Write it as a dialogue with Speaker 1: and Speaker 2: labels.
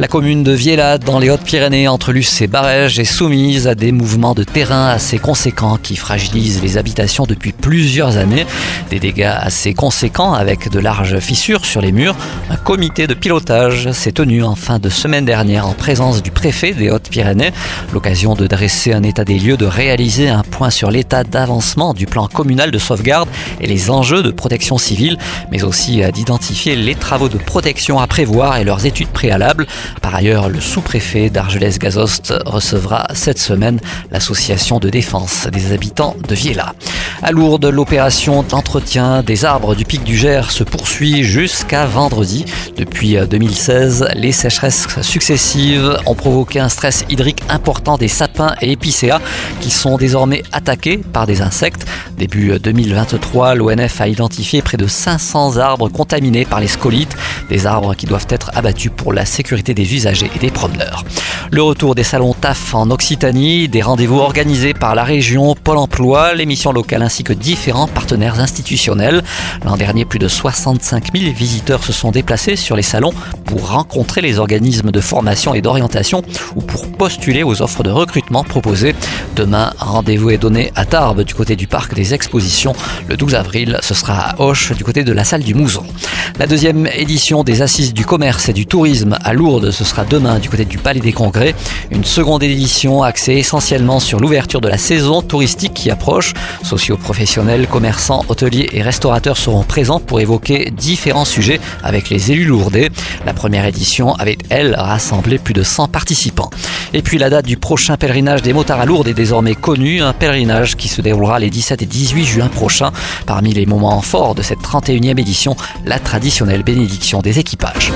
Speaker 1: La commune de Viella, dans les Hautes-Pyrénées, entre Luce et Barège, est soumise à des mouvements de terrain assez conséquents qui fragilisent les habitations depuis plusieurs années. Des dégâts assez conséquents avec de larges fissures sur les murs. Un comité de pilotage s'est tenu en fin de semaine dernière en présence du préfet des Hautes-Pyrénées. L'occasion de dresser un état des lieux, de réaliser un point sur l'état d'avancement du plan communal de sauvegarde et les enjeux de protection civile, mais aussi d'identifier les travaux de protection à prévoir et leurs études préalables. Par ailleurs, le sous-préfet d'Argelès-Gazost recevra cette semaine l'association de défense des habitants de Viella. À Lourdes, l'opération d'entretien des arbres du pic du Gers se poursuit jusqu'à vendredi. Depuis 2016, les sécheresses successives ont provoqué un stress hydrique important des sapins et épicéas qui sont désormais attaqués par des insectes. Début 2023, l'ONF a identifié de 500 arbres contaminés par les scolites, des arbres qui doivent être abattus pour la sécurité des usagers et des promeneurs. Le retour des salons TAF en Occitanie, des rendez-vous organisés par la région, Pôle emploi, l'émission locale ainsi que différents partenaires institutionnels. L'an dernier, plus de 65 000 visiteurs se sont déplacés sur les salons pour rencontrer les organismes de formation et d'orientation ou pour postuler aux offres de recrutement proposées. Demain, rendez-vous est donné à Tarbes du côté du parc des expositions. Le 12 avril, ce sera à Du côté de la salle du Mouzon. La deuxième édition des Assises du commerce et du tourisme à Lourdes, ce sera demain du côté du Palais des Congrès. Une seconde édition axée essentiellement sur l'ouverture de la saison touristique qui approche. Socioprofessionnels, commerçants, hôteliers et restaurateurs seront présents pour évoquer différents sujets avec les élus lourdais. La première édition avait, elle, rassemblé plus de 100 participants. Et puis la date du prochain pèlerinage des motards à Lourdes est désormais connue, un pèlerinage qui se déroulera les 17 et 18 juin prochains. Parmi les moments forts de cette 31e édition, la traditionnelle bénédiction des équipages.